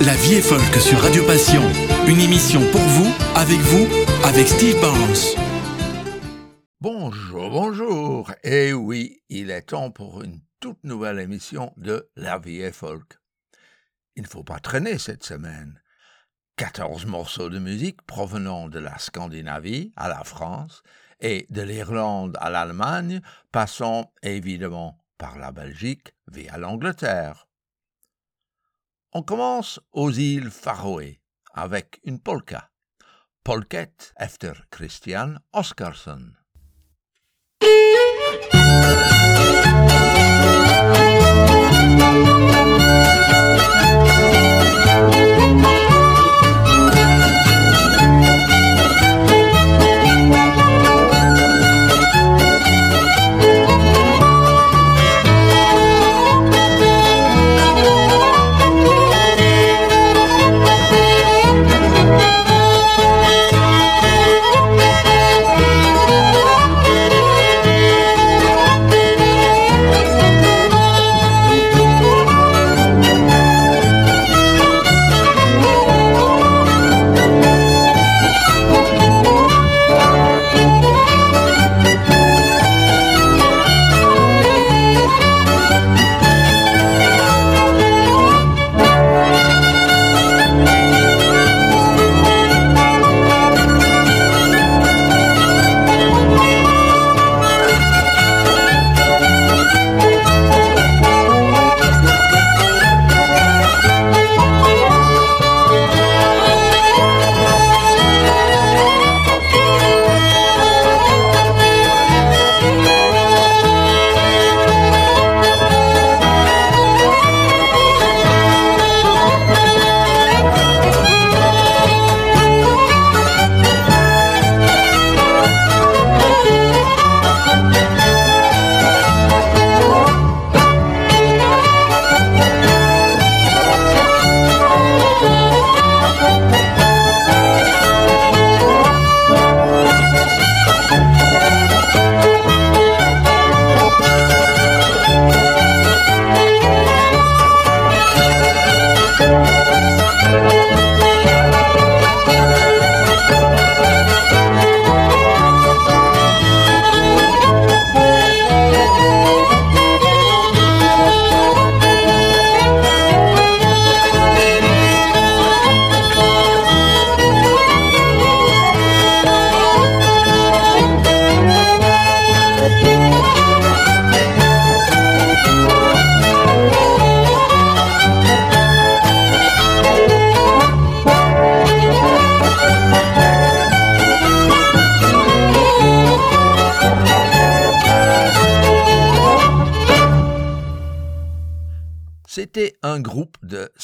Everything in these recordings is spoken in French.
La vie est folk sur Radio Passion. Une émission pour vous, avec vous, avec Steve Barnes. Bonjour, bonjour. Et oui, il est temps pour une toute nouvelle émission de La vie est folk. Il ne faut pas traîner cette semaine. 14 morceaux de musique provenant de la Scandinavie à la France et de l'Irlande à l'Allemagne, passant évidemment par la Belgique via l'Angleterre. On commence aux îles Faroé avec une polka. Polket efter Christian Oscarsson.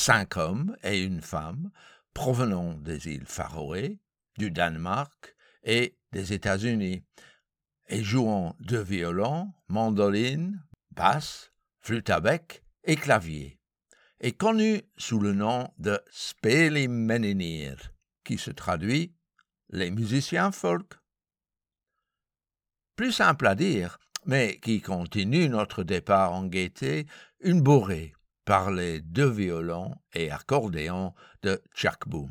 Cinq hommes et une femme provenant des îles Faroé, du Danemark et des États-Unis, et jouant de violon, mandoline, basse, flûte à bec et clavier, et connu sous le nom de Spelimenninir, qui se traduit les musiciens folk. Plus simple à dire, mais qui continue notre départ en gaieté, une bourrée par les deux violons et accordéons de Chuck Boom.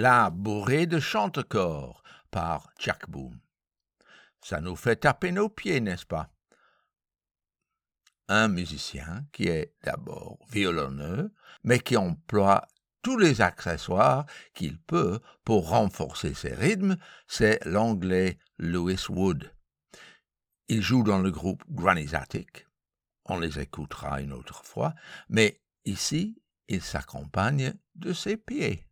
de Chantecorps par Jack Boom. Ça nous fait taper nos pieds, n'est-ce pas? Un musicien qui est d'abord violonneux, mais qui emploie tous les accessoires qu'il peut pour renforcer ses rythmes, c'est l'anglais Louis Wood. Il joue dans le groupe Granny's Attic. On les écoutera une autre fois, mais ici, il s'accompagne de ses pieds.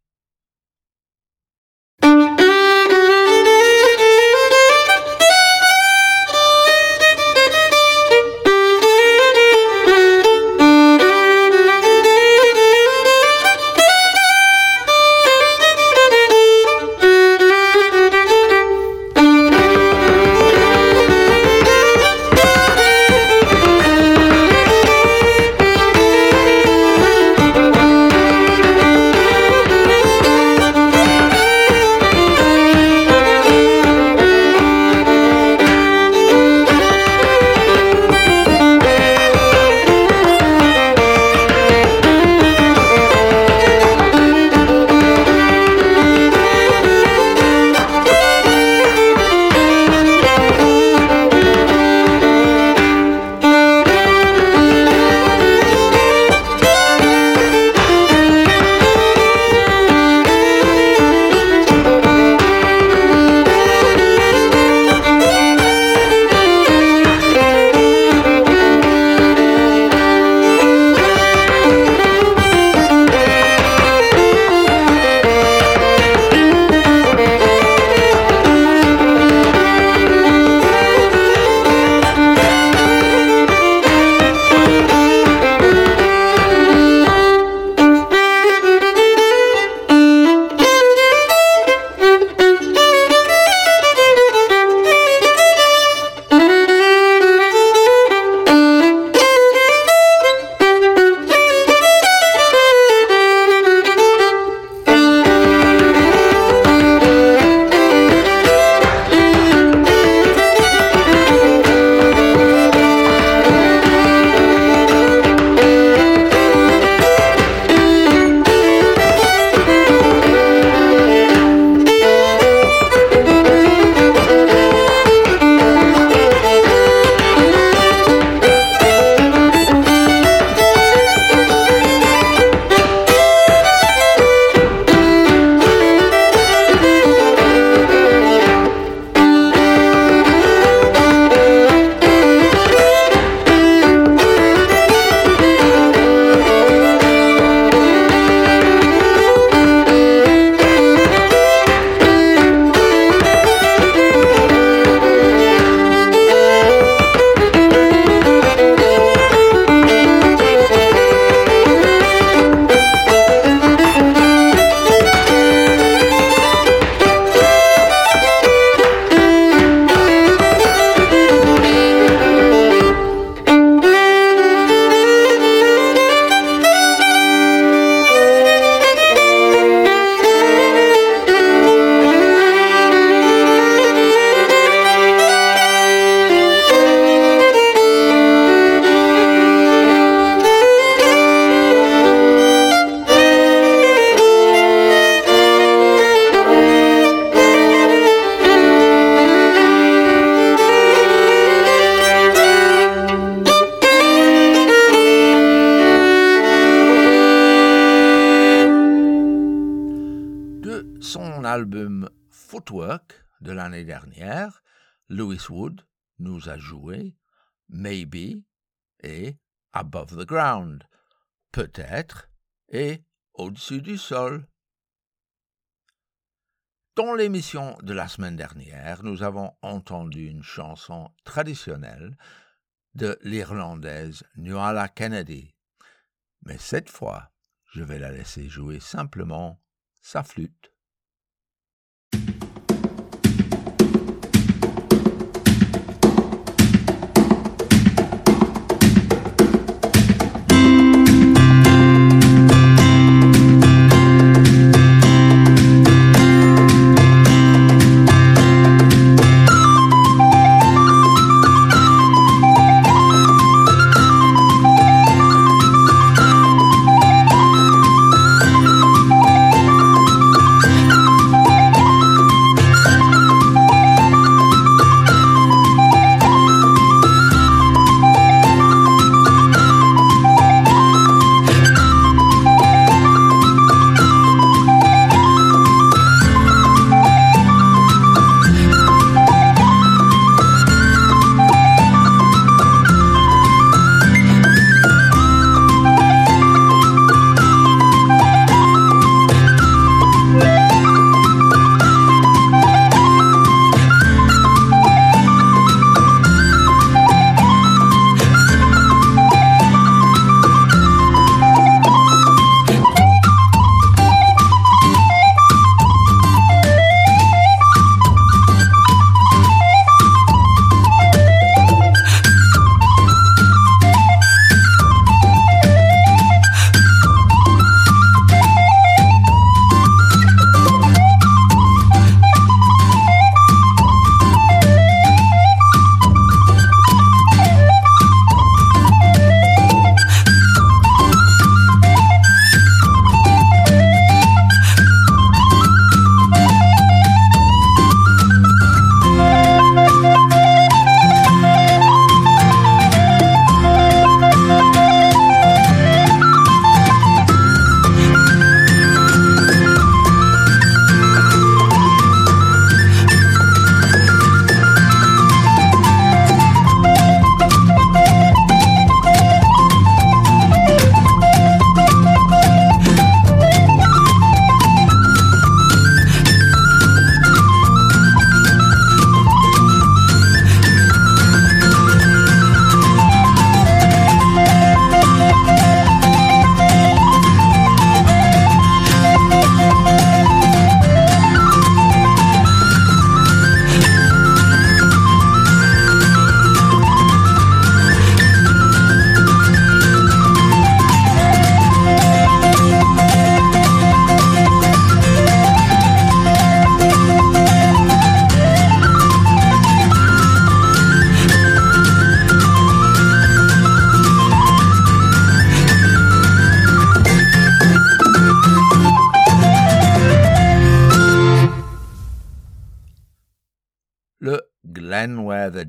Dernière, Louis Wood nous a joué Maybe et Above the Ground, peut-être et Au-dessus du sol. Dans l'émission de la semaine dernière, nous avons entendu une chanson traditionnelle de l'Irlandaise Nuala Kennedy. Mais cette fois, je vais la laisser jouer simplement sa flûte.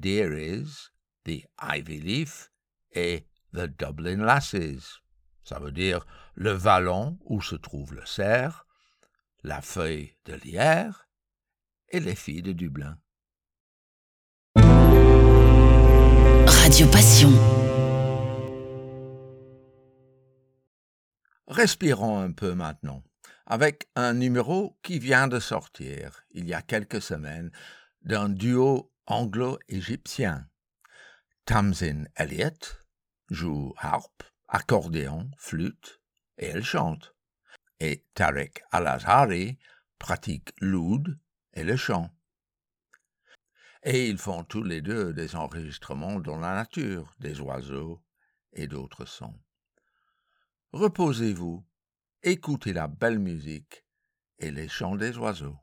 Is, the ivy leaf et the Dublin lasses. Ça veut dire le vallon où se trouve le cerf, la feuille de lierre et les filles de Dublin. Radio Passion. Respirons un peu maintenant avec un numéro qui vient de sortir il y a quelques semaines d'un duo anglo-égyptien. Tamsin Elliott joue harpe, accordéon, flûte et elle chante. Et Tarek Al-Azhari pratique l'oud et le chant. Et ils font tous les deux des enregistrements dans la nature, des oiseaux et d'autres sons. Reposez-vous, écoutez la belle musique et les chants des oiseaux.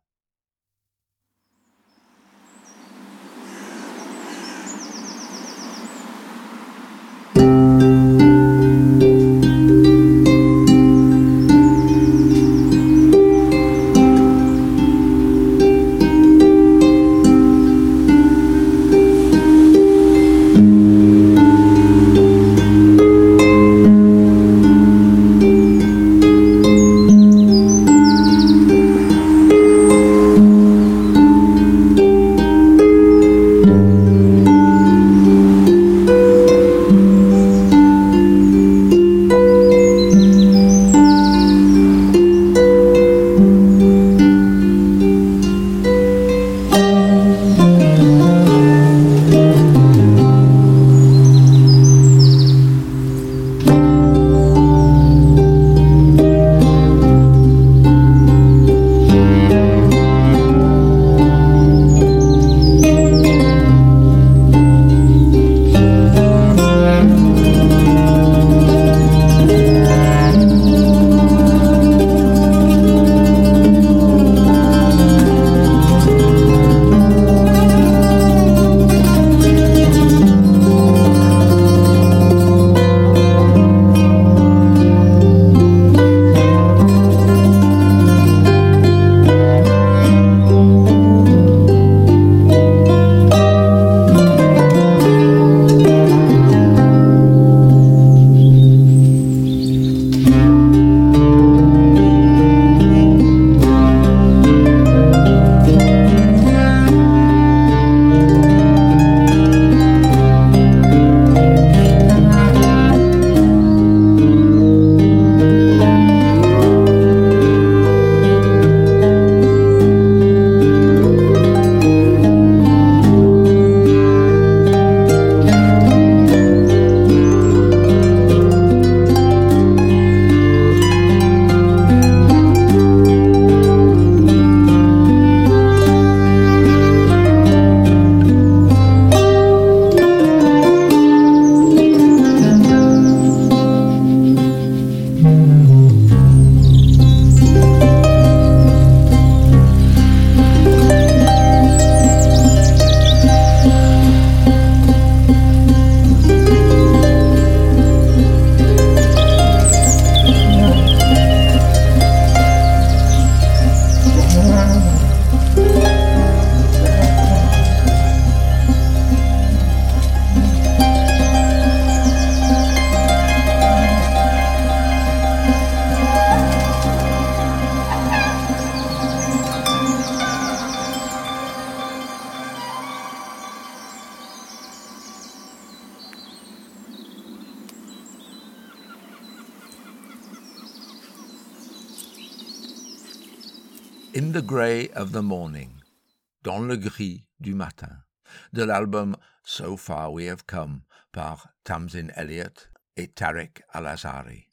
De l'album So Far We Have Come par Tamsin Elliott et Tarek Al-Azhari.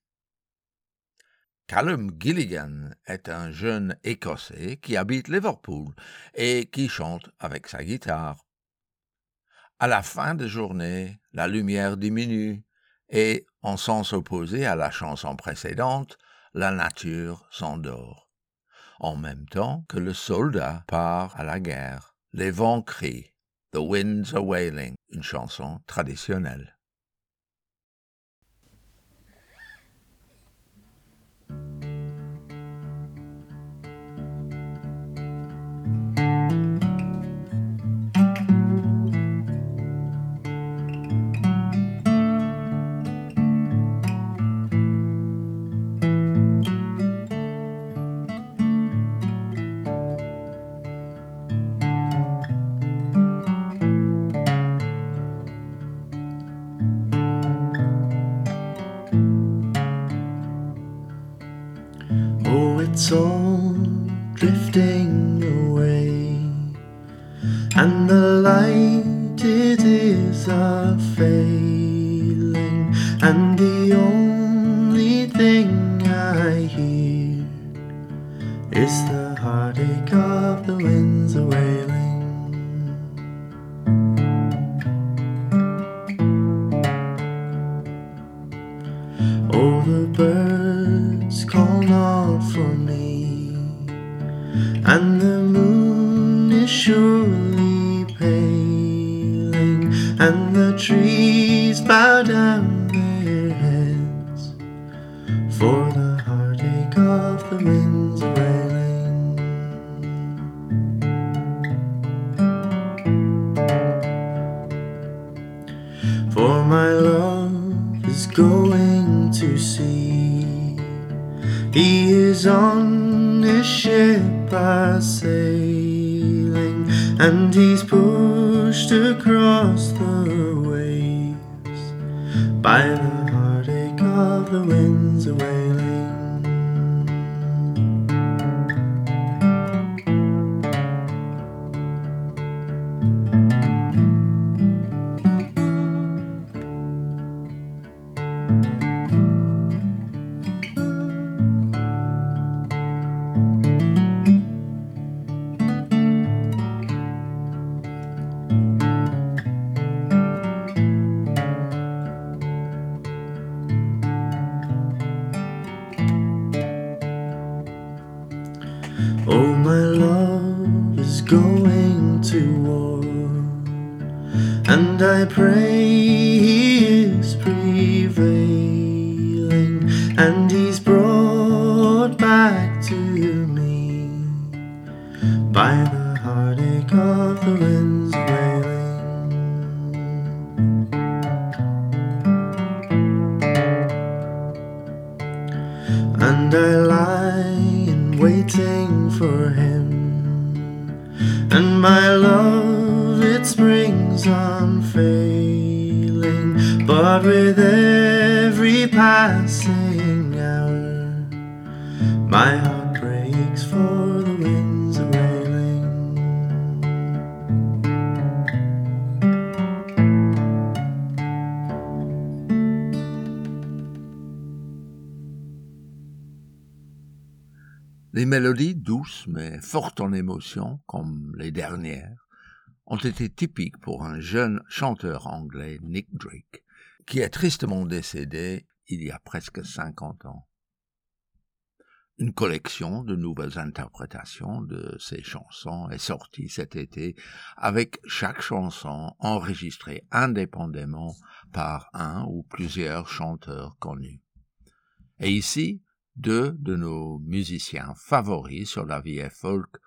Callum Gilligan est un jeune Écossais qui habite Liverpool et qui chante avec sa guitare. À la fin de journée, la lumière diminue et, en sens opposé à la chanson précédente, la nature s'endort en même temps que le soldat part à la guerre. Les vents crient, The winds are wailing, une chanson traditionnelle. For the but with every passing hour, my heart breaks for the winds wailing. Les mélodies douces mais fortes en émotion, comme les dernières, ont été typiques pour un jeune chanteur anglais, Nick Drake, qui est tristement décédé il y a presque 50 ans. Une collection de nouvelles interprétations de ses chansons est sortie cet été avec chaque chanson enregistrée indépendamment par un ou plusieurs chanteurs connus. Et ici, deux de nos musiciens favoris sur la vie folk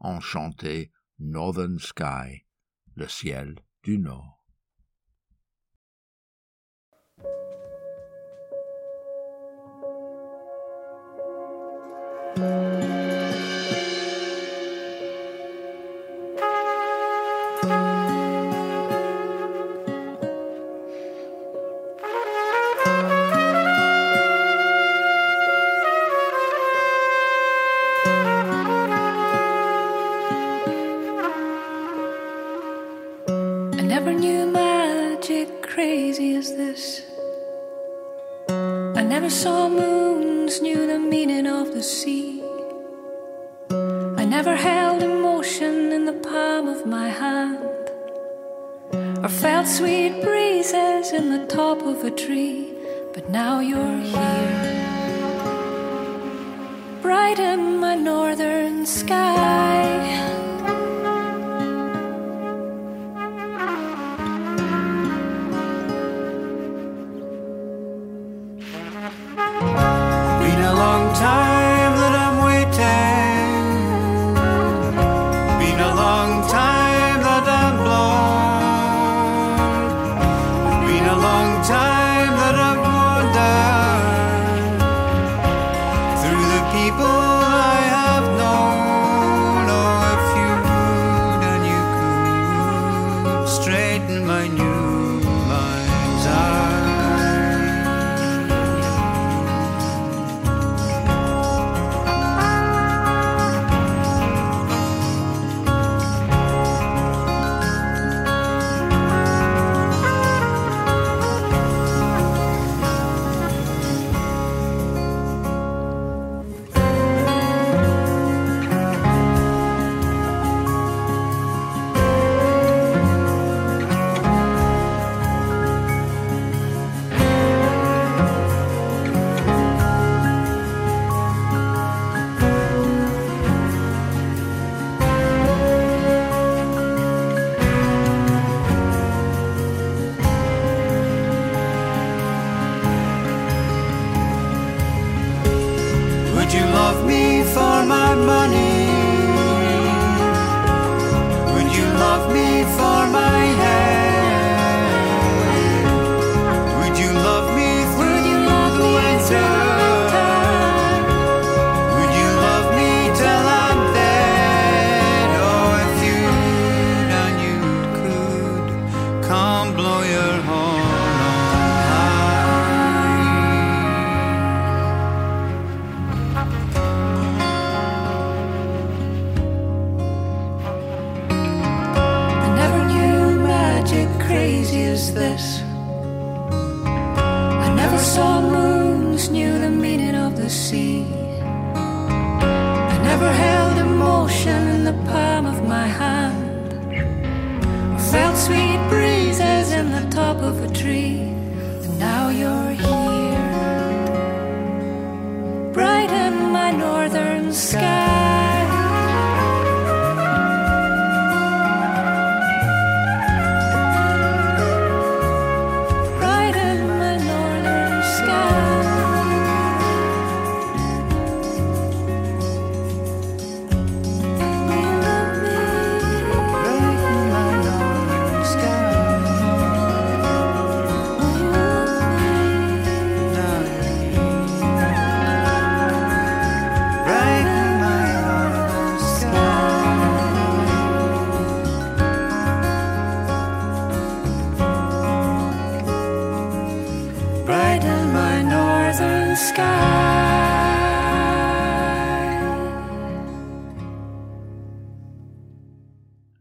ont chanté Northern Sky, le ciel du Nord. Crazy as this. I never saw moons, knew the meaning of the sea. I never held emotion in the palm of my hand, or felt sweet breezes in the top of a tree. But now you're here, brighten my northern sky.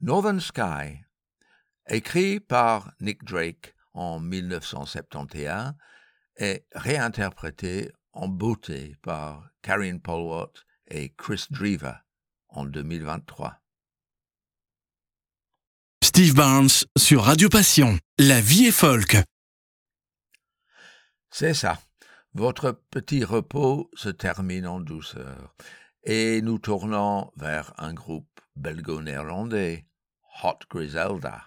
Northern Sky, écrit par Nick Drake en 1971, est réinterprété en beauté par Karen Polwart et Chris Driver en 2023. Steve Barnes sur Radio Passion. La vie est folk. C'est ça. Votre petit repos se termine en douceur et nous tournons vers un groupe belgo-néerlandais Hot Griselda.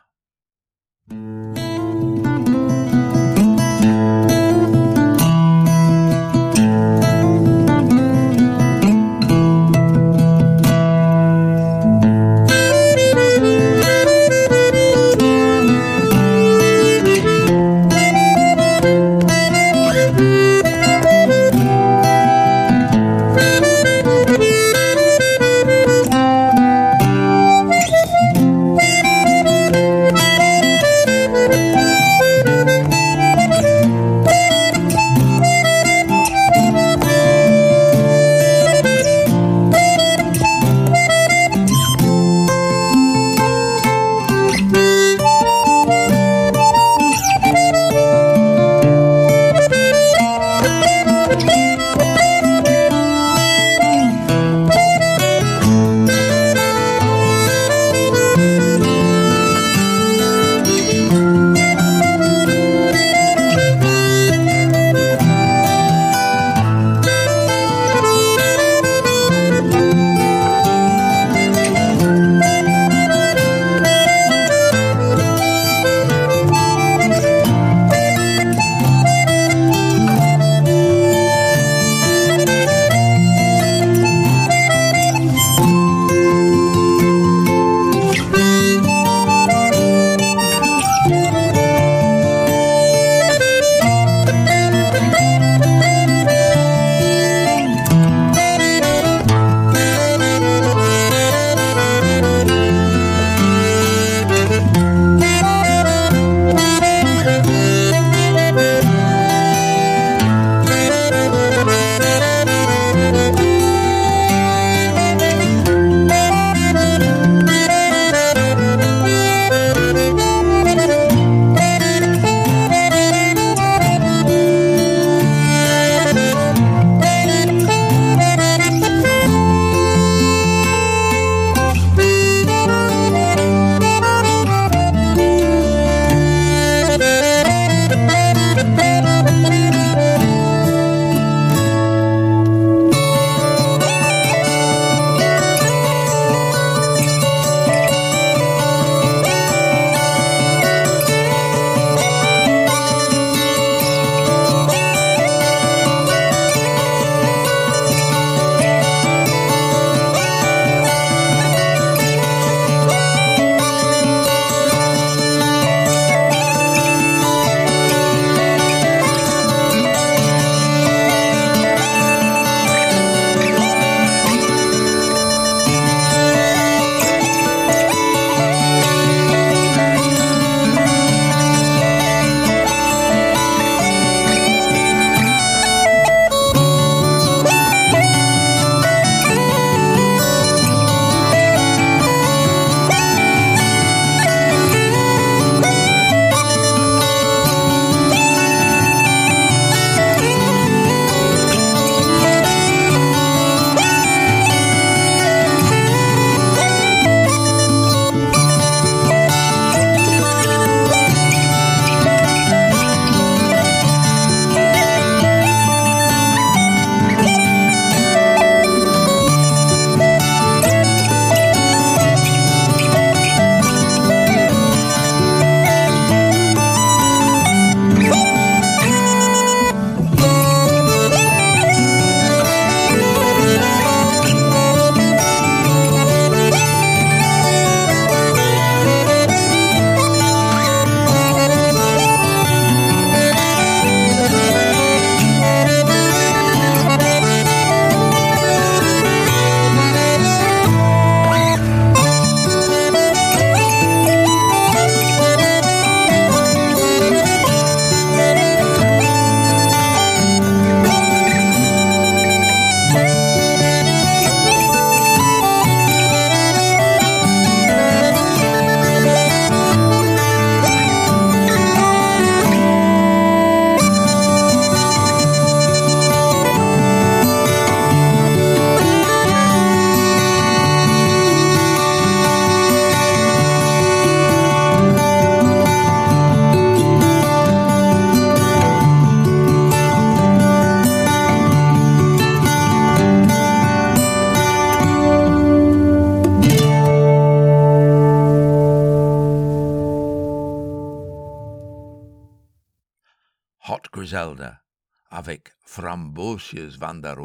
Frambosius van der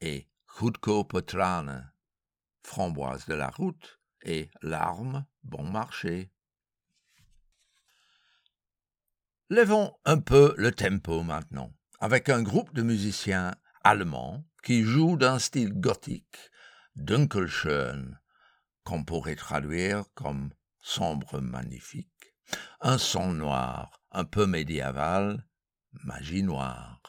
et Goedkope Tranen, Framboise de la route et Larmes bon marché. Levons un peu le tempo maintenant, avec un groupe de musiciens allemands qui jouent d'un style gothique, Dunkelschön, qu'on pourrait traduire comme sombre magnifique, un son noir, un peu médiéval, magie noire.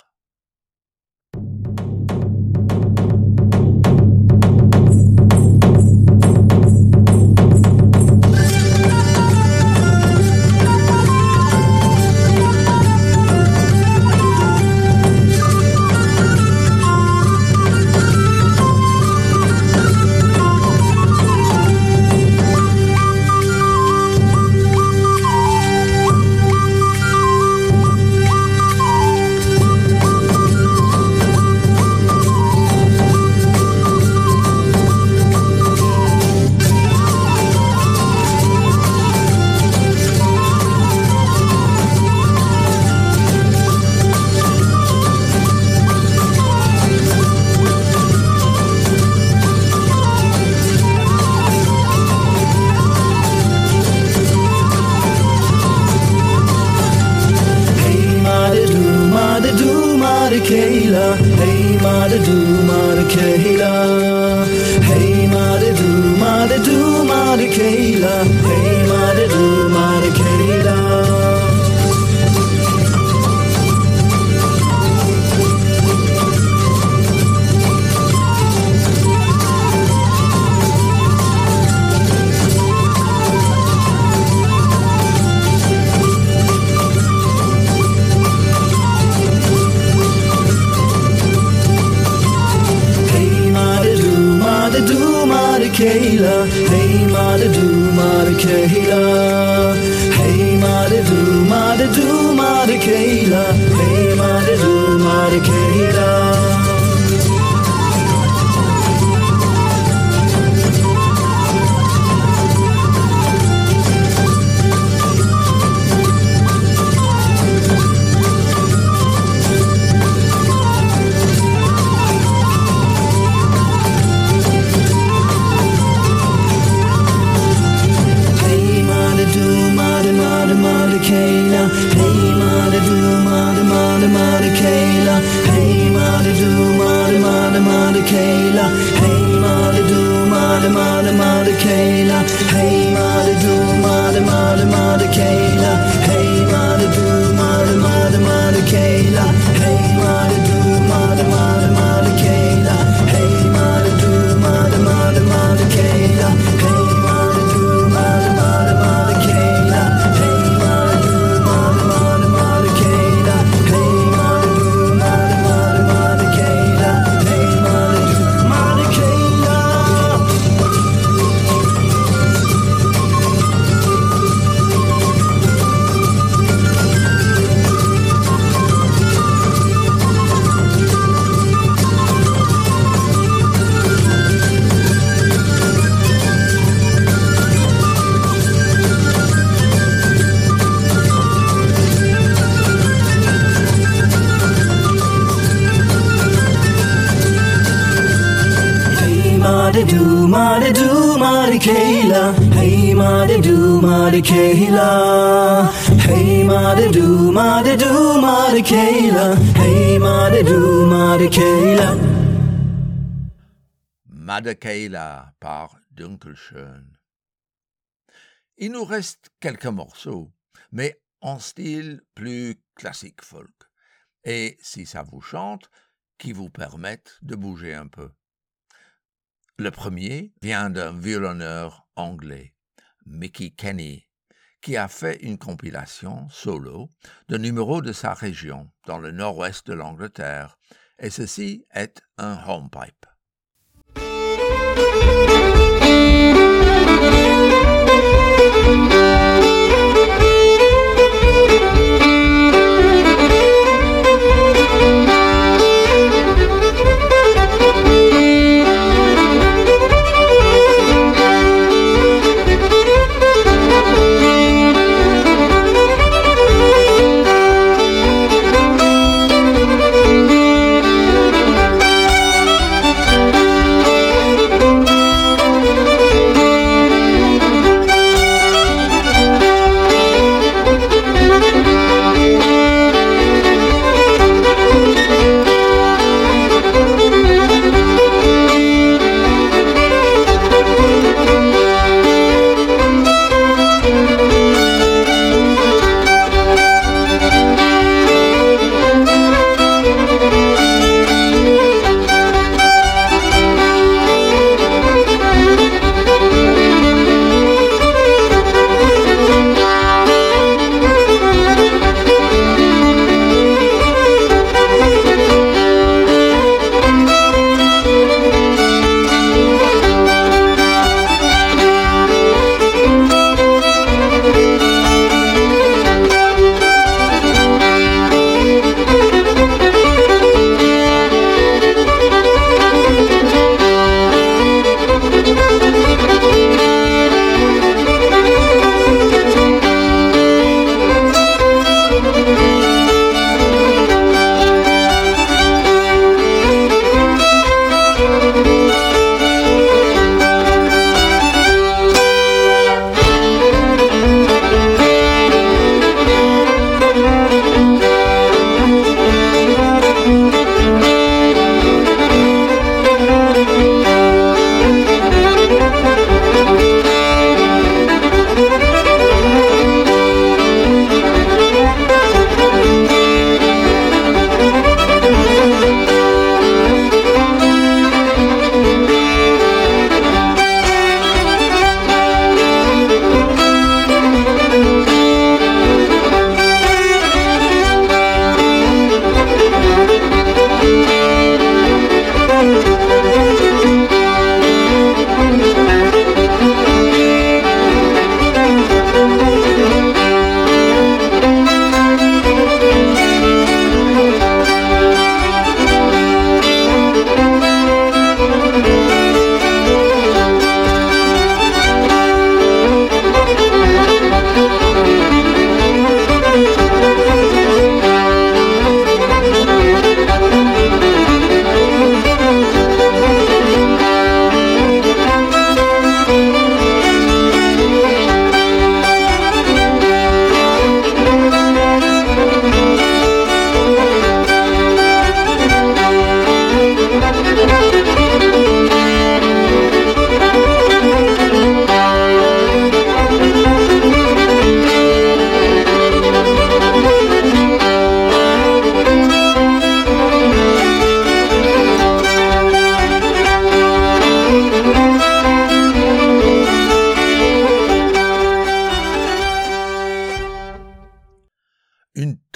Madakayla par Dunkelschön. Il nous reste quelques morceaux, mais en style plus classique folk. Et si ça vous chante, qui vous permettent de bouger un peu. Le premier vient d'un violonneur anglais, Mickey Kenny, qui a fait une compilation solo de numéros de sa région dans le nord-ouest de l'Angleterre, et ceci est un homepipe. Thank you.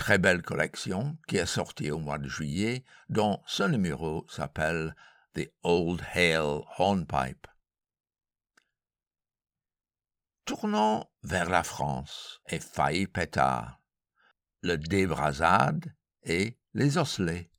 Très belle collection qui est sortie au mois de juillet, dont ce numéro s'appelle The Old Hale Hornpipe. Tournons vers la France et failli pétard, le débrasade et les osselets.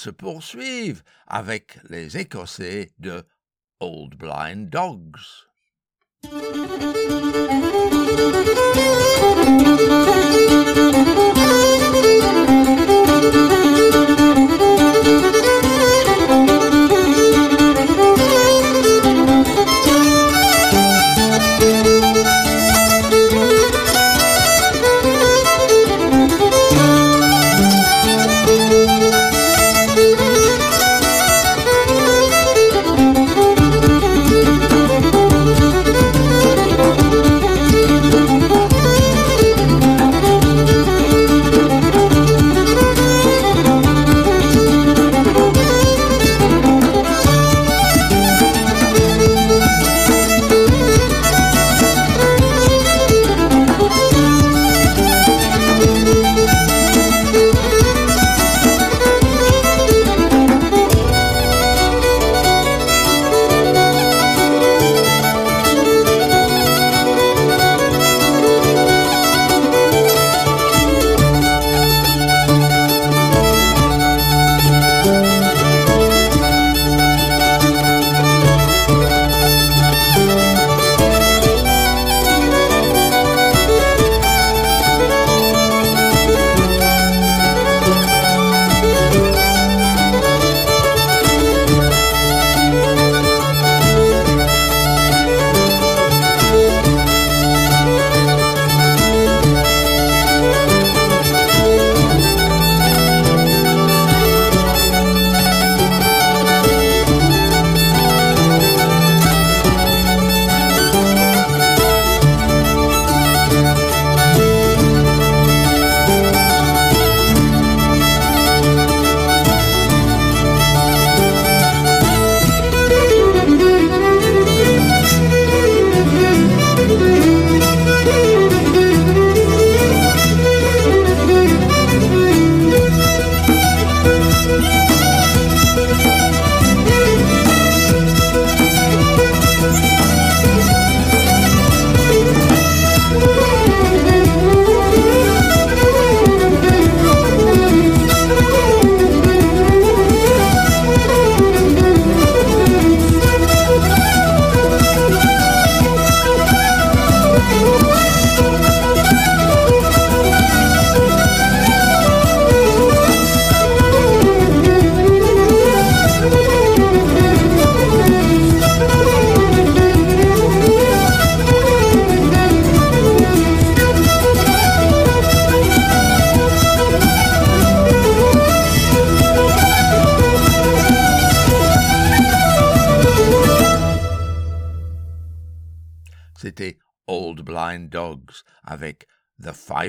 Se poursuive avec les Écossais de Old Blind Dogs.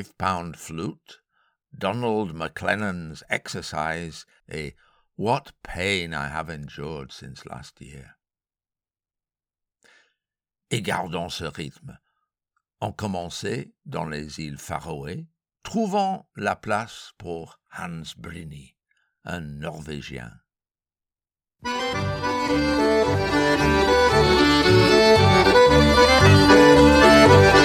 Five Pound Flute, Donald McLennan's Exercise et What Pain I Have Endured Since Last Year. Et gardons ce rythme. On commençait dans les îles Faroé, trouvant la place pour Hans Brini, un Norvégien. Je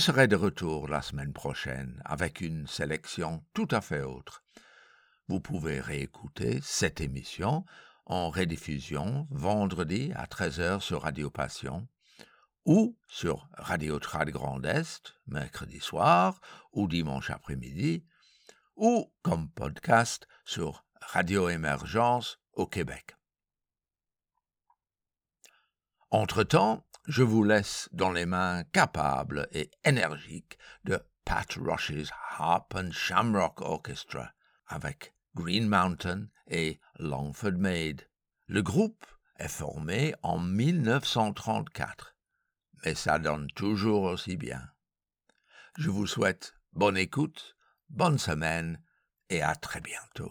serai de retour la semaine prochaine avec une sélection tout à fait autre. Vous pouvez réécouter cette émission en rediffusion vendredi à 13h sur Radio Passion ou sur Radio Trad Grand Est mercredi soir ou dimanche après-midi ou comme podcast sur Radio Émergence au Québec. Entre-temps, je vous laisse dans les mains capables et énergiques de Pat Rush's Harp and Shamrock Orchestra avec Green Mountain et Longford Maid. Le groupe est formé en 1934, mais ça donne toujours aussi bien. Je vous souhaite bonne écoute, bonne semaine et à très bientôt.